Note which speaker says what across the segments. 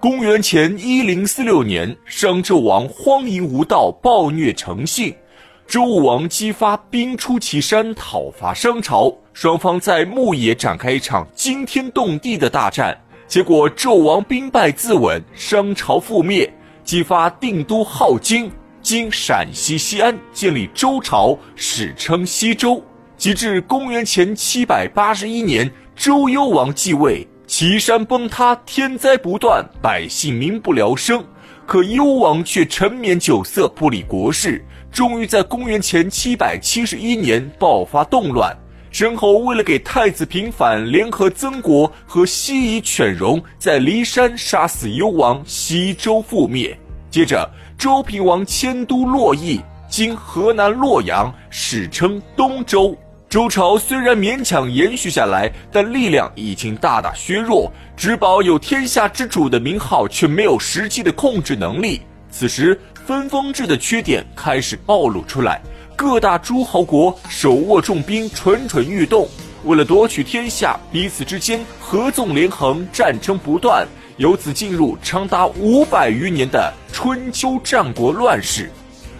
Speaker 1: 公元前一零四六年，商纣王荒淫无道，暴虐成性。周武王姬发兵出祁山讨伐商朝，双方在牧野展开一场惊天动地的大战。结果纣王兵败自刎，商朝覆灭，姬发定都镐京（今陕西西安），建立周朝，史称西周。及至公元前七百八十一年，周幽王继位，岐山崩塌，天灾不断，百姓民不聊生。可幽王却沉湎酒色，不理国事。终于在公元前七百七十一年爆发动乱，申侯为了给太子平反，联合曾国和西夷犬戎，在骊山杀死幽王，西周覆灭。接着，周平王迁都洛邑（今河南洛阳），史称东周。周朝虽然勉强延续下来，但力量已经大大削弱，只保有天下之主的名号，却没有实际的控制能力。此时。分封制的缺点开始暴露出来，各大诸侯国手握重兵，蠢蠢欲动。为了夺取天下，彼此之间合纵连横，战争不断，由此进入长达五百余年的春秋战国乱世。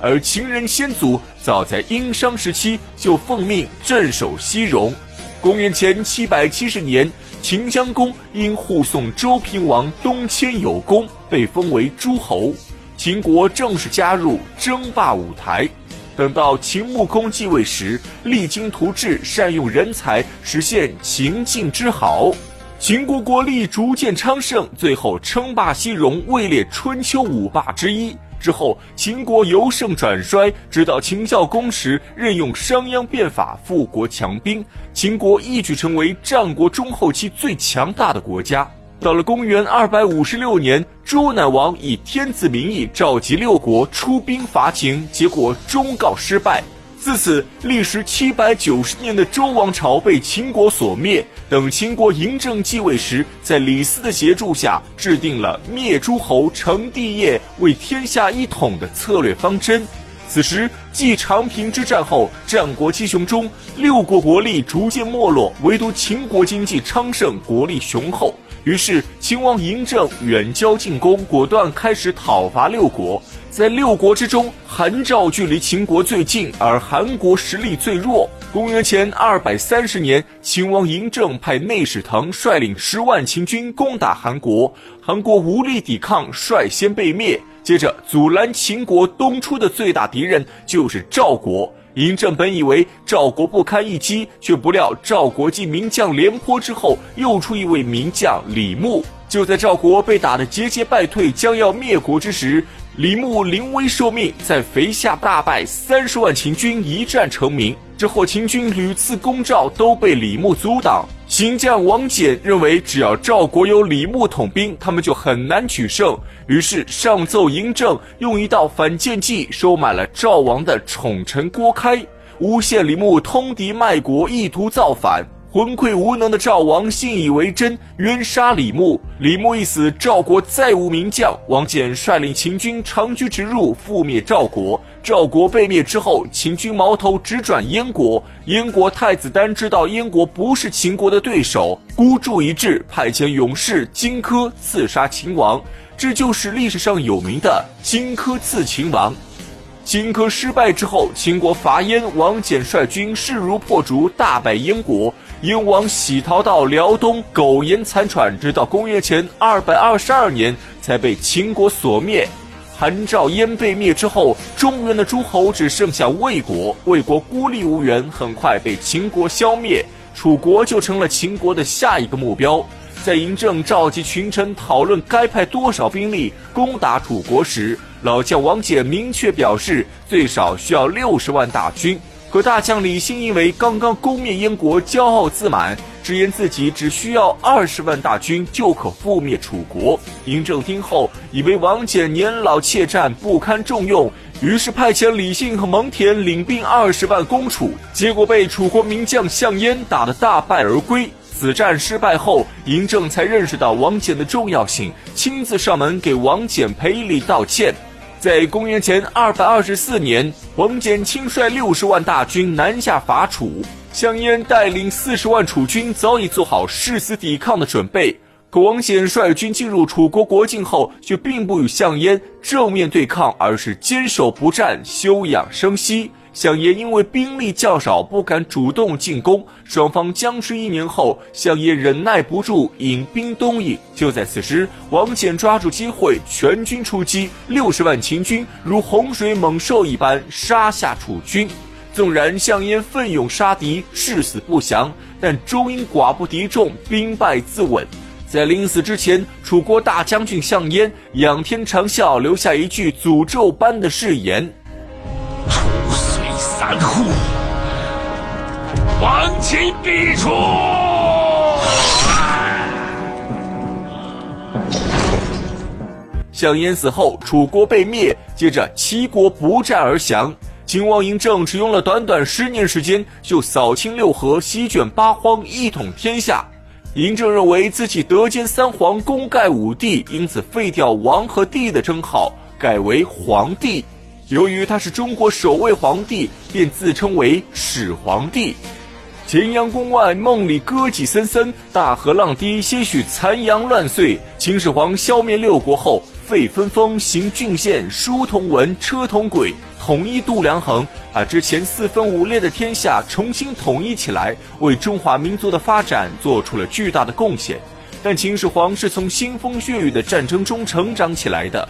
Speaker 1: 而秦人先祖早在殷商时期就奉命镇守西戎。公元前七百七十年，秦襄公因护送周平王东迁有功，被封为诸侯。秦国正式加入争霸舞台。等到秦穆公继位时，励精图治，善用人才，实现秦晋之好。秦国国力逐渐昌盛，最后称霸西戎，位列春秋五霸之一。之后，秦国由盛转衰，直到秦孝公时，任用商鞅变法，富国强兵，秦国一举成为战国中后期最强大的国家。到了公元二百五十六年，周赧王以天子名义召集六国出兵伐秦，结果终告失败。自此，历时七百九十年的周王朝被秦国所灭。等秦国嬴政继位时，在李斯的协助下，制定了灭诸侯、成帝业、为天下一统的策略方针。此时，继长平之战后，战国七雄中六国国力逐渐没落，唯独秦国经济昌盛，国力雄厚。于是，秦王嬴政远交近攻，果断开始讨伐六国。在六国之中，韩赵距离秦国最近，而韩国实力最弱。公元前二百三十年，秦王嬴政派内史腾率领十万秦军攻打韩国，韩国无力抵抗，率先被灭。接着，阻拦秦国东出的最大敌人就是赵国。嬴政本以为赵国不堪一击，却不料赵国继名将廉颇之后，又出一位名将李牧。就在赵国被打得节节败退，将要灭国之时，李牧临危受命，在肥下大败三十万秦军，一战成名。之后，秦军屡次攻赵，都被李牧阻挡。秦将王翦认为，只要赵国有李牧统兵，他们就很难取胜。于是上奏嬴政，用一道反间计收买了赵王的宠臣郭开，诬陷李牧通敌卖国，意图造反。昏聩无能的赵王信以为真，冤杀李牧。李牧一死，赵国再无名将。王翦率领秦军长驱直入，覆灭赵国。赵国被灭之后，秦军矛头直转燕国。燕国太子丹知道燕国不是秦国的对手，孤注一掷，派遣勇士荆轲刺杀秦王。这就是历史上有名的荆轲刺秦王。荆轲失败之后，秦国伐燕，王翦率军势如破竹，大败燕国。燕王喜逃到辽东，苟延残喘，直到公元前二百二十二年才被秦国所灭。韩赵燕被灭之后，中原的诸侯只剩下魏国，魏国孤立无援，很快被秦国消灭。楚国就成了秦国的下一个目标。在嬴政召集群臣讨论该派多少兵力攻打楚国时，老将王翦明确表示，最少需要六十万大军。可大将李信因为刚刚攻灭燕国，骄傲自满，直言自己只需要二十万大军就可覆灭楚国。嬴政听后，以为王翦年老怯战，不堪重用，于是派遣李信和蒙恬领兵二十万攻楚，结果被楚国名将项燕打得大败而归。此战失败后，嬴政才认识到王翦的重要性，亲自上门给王翦赔礼道歉。在公元前二百二十四年，王翦亲率六十万大军南下伐楚，项燕带领四十万楚军早已做好誓死抵抗的准备。可王翦率军进入楚国国境后，却并不与项燕正面对抗，而是坚守不战，休养生息。项燕因为兵力较少，不敢主动进攻。双方僵持一年后，项燕忍耐不住，引兵东引。就在此时，王翦抓住机会，全军出击，六十万秦军如洪水猛兽一般杀下楚军。纵然项燕奋勇杀敌，誓死不降，但终因寡不敌众，兵败自刎。在临死之前，楚国大将军项燕仰天长啸，留下一句诅咒般的誓言。
Speaker 2: 三户，亡秦必楚。
Speaker 1: 项燕死后，楚国被灭，接着齐国不战而降。秦王嬴政只用了短短十年时间，就扫清六合，席卷八荒，一统天下。嬴政认为自己德兼三皇，功盖五帝，因此废掉王和帝的称号，改为皇帝。由于他是中国首位皇帝，便自称为始皇帝。咸阳宫外，梦里歌妓森森，大河浪低，些许残阳乱碎。秦始皇消灭六国后，废分封，行郡县，书同文，车同轨，统一度量衡，把之前四分五裂的天下重新统一起来，为中华民族的发展做出了巨大的贡献。但秦始皇是从腥风血雨的战争中成长起来的。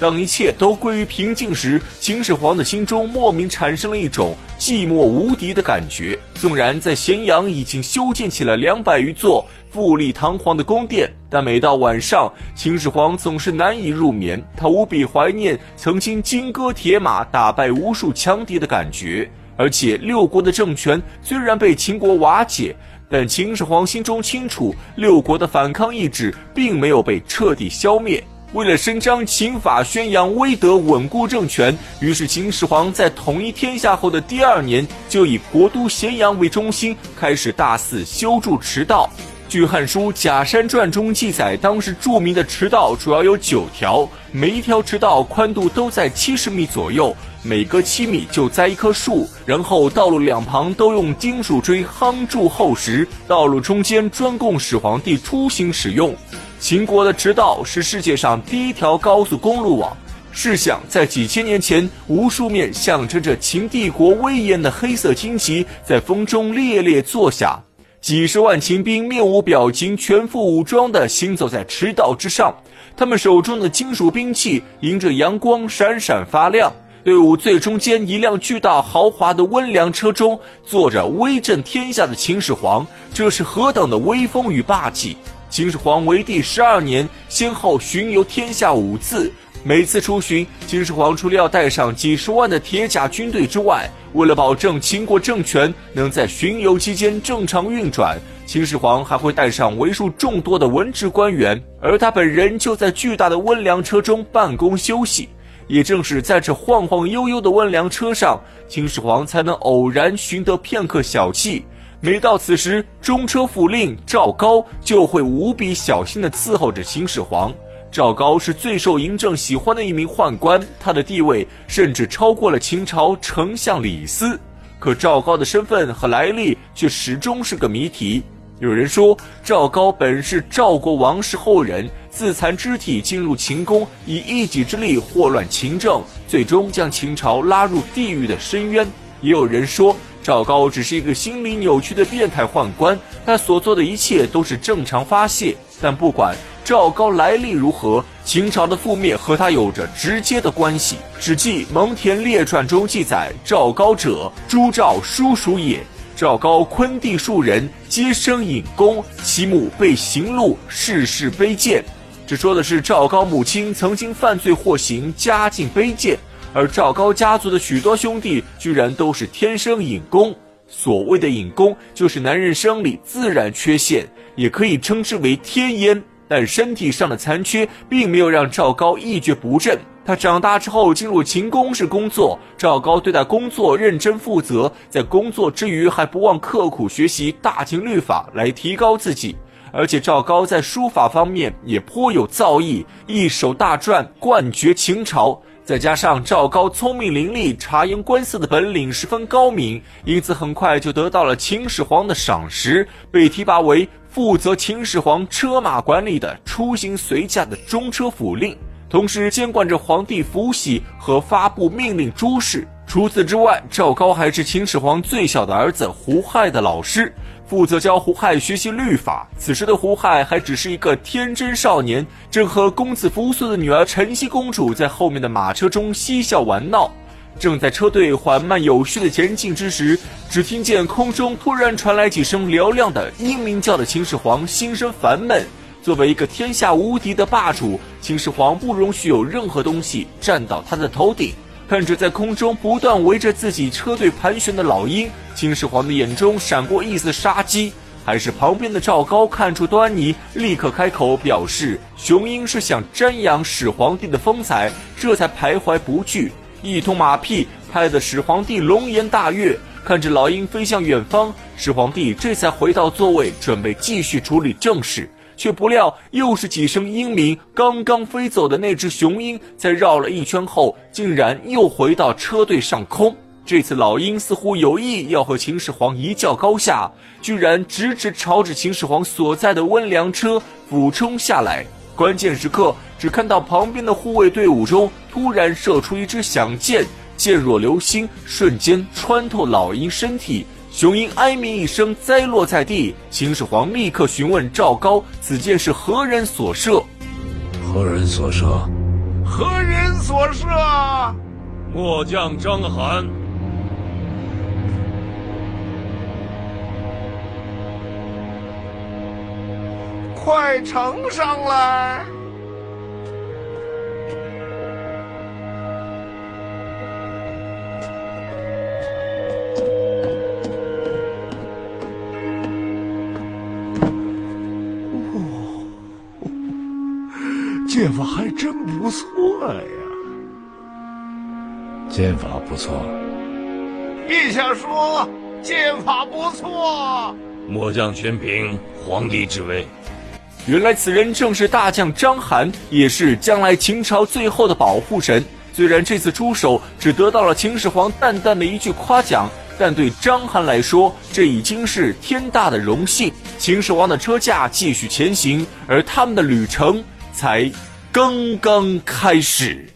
Speaker 1: 当一切都归于平静时，秦始皇的心中莫名产生了一种寂寞无敌的感觉。纵然在咸阳已经修建起了两百余座富丽堂皇的宫殿，但每到晚上，秦始皇总是难以入眠。他无比怀念曾经金戈铁马打败无数强敌的感觉。而且六国的政权虽然被秦国瓦解，但秦始皇心中清楚，六国的反抗意志并没有被彻底消灭。为了伸张秦法，宣扬威德，稳固政权，于是秦始皇在统一天下后的第二年，就以国都咸阳为中心，开始大肆修筑驰道。据《汉书·假山传》中记载，当时著名的驰道主要有九条，每一条驰道宽度都在七十米左右，每隔七米就栽一棵树，然后道路两旁都用金属锥夯筑厚实，道路中间专供始皇帝出行使用。秦国的驰道是世界上第一条高速公路网。试想，在几千年前，无数面象征着秦帝国威严的黑色旌旗在风中猎猎作响，几十万秦兵面无表情、全副武装地行走在驰道之上，他们手中的金属兵器迎着阳光闪闪发亮。队伍最中间，一辆巨大豪华的温良车中坐着威震天下的秦始皇，这是何等的威风与霸气！秦始皇为帝十二年，先后巡游天下五次。每次出巡，秦始皇除了要带上几十万的铁甲军队之外，为了保证秦国政权能在巡游期间正常运转，秦始皇还会带上为数众多的文职官员，而他本人就在巨大的温良车中办公休息。也正是在这晃晃悠悠的温良车上，秦始皇才能偶然寻得片刻小憩。每到此时，中车府令赵高就会无比小心地伺候着秦始皇。赵高是最受嬴政喜欢的一名宦官，他的地位甚至超过了秦朝丞相李斯。可赵高的身份和来历却始终是个谜题。有人说，赵高本是赵国王室后人，自残肢体进入秦宫，以一己之力祸乱秦政，最终将秦朝拉入地狱的深渊。也有人说。赵高只是一个心理扭曲的变态宦官，他所做的一切都是正常发泄。但不管赵高来历如何，秦朝的覆灭和他有着直接的关系。《史记·蒙恬列传》中记载：“赵高者，朱赵叔属也。赵高昆地数人，皆生隐公，其母被刑戮，世世卑贱。”这说的是赵高母亲曾经犯罪获刑，家境卑贱。而赵高家族的许多兄弟居然都是天生隐功。所谓的隐功，就是男人生理自然缺陷，也可以称之为天烟。但身体上的残缺，并没有让赵高一蹶不振。他长大之后进入秦宫室工作，赵高对待工作认真负责，在工作之余还不忘刻苦学习大秦律法来提高自己。而且赵高在书法方面也颇有造诣，一手大篆冠绝秦朝。再加上赵高聪明伶俐、察言观色的本领十分高明，因此很快就得到了秦始皇的赏识，被提拔为负责秦始皇车马管理的出行随驾的中车府令，同时监管着皇帝福玺和发布命令诸事。除此之外，赵高还是秦始皇最小的儿子胡亥的老师，负责教胡亥学习律法。此时的胡亥还只是一个天真少年，正和公子扶苏的女儿晨曦公主在后面的马车中嬉笑玩闹。正在车队缓慢有序的前进之时，只听见空中突然传来几声嘹亮的鹰鸣叫的秦始皇心生烦闷。作为一个天下无敌的霸主，秦始皇不容许有任何东西站到他的头顶。看着在空中不断围着自己车队盘旋的老鹰，秦始皇的眼中闪过一丝杀机。还是旁边的赵高看出端倪，立刻开口表示，雄鹰是想瞻仰始皇帝的风采，这才徘徊不惧。一通马屁拍得始皇帝龙颜大悦，看着老鹰飞向远方，始皇帝这才回到座位，准备继续处理正事。却不料，又是几声鹰鸣。刚刚飞走的那只雄鹰，在绕了一圈后，竟然又回到车队上空。这次老鹰似乎有意要和秦始皇一较高下，居然直直朝着秦始皇所在的温良车俯冲下来。关键时刻，只看到旁边的护卫队伍中突然射出一支响箭，箭若流星，瞬间穿透老鹰身体。雄鹰哀鸣一声，栽落在地。秦始皇立刻询问赵高：“此箭是何人所射？”“
Speaker 2: 何人所射？”“
Speaker 3: 何人所射？”“
Speaker 2: 末将张邯。”“
Speaker 3: 快呈上来！”剑法还真不错呀！
Speaker 2: 剑法不错。
Speaker 3: 陛下说剑法不错。
Speaker 2: 末将全凭皇帝之威。
Speaker 1: 原来此人正是大将章邯，也是将来秦朝最后的保护神。虽然这次出手只得到了秦始皇淡淡的一句夸奖，但对章邯来说，这已经是天大的荣幸。秦始皇的车驾继续前行，而他们的旅程。才刚刚开始。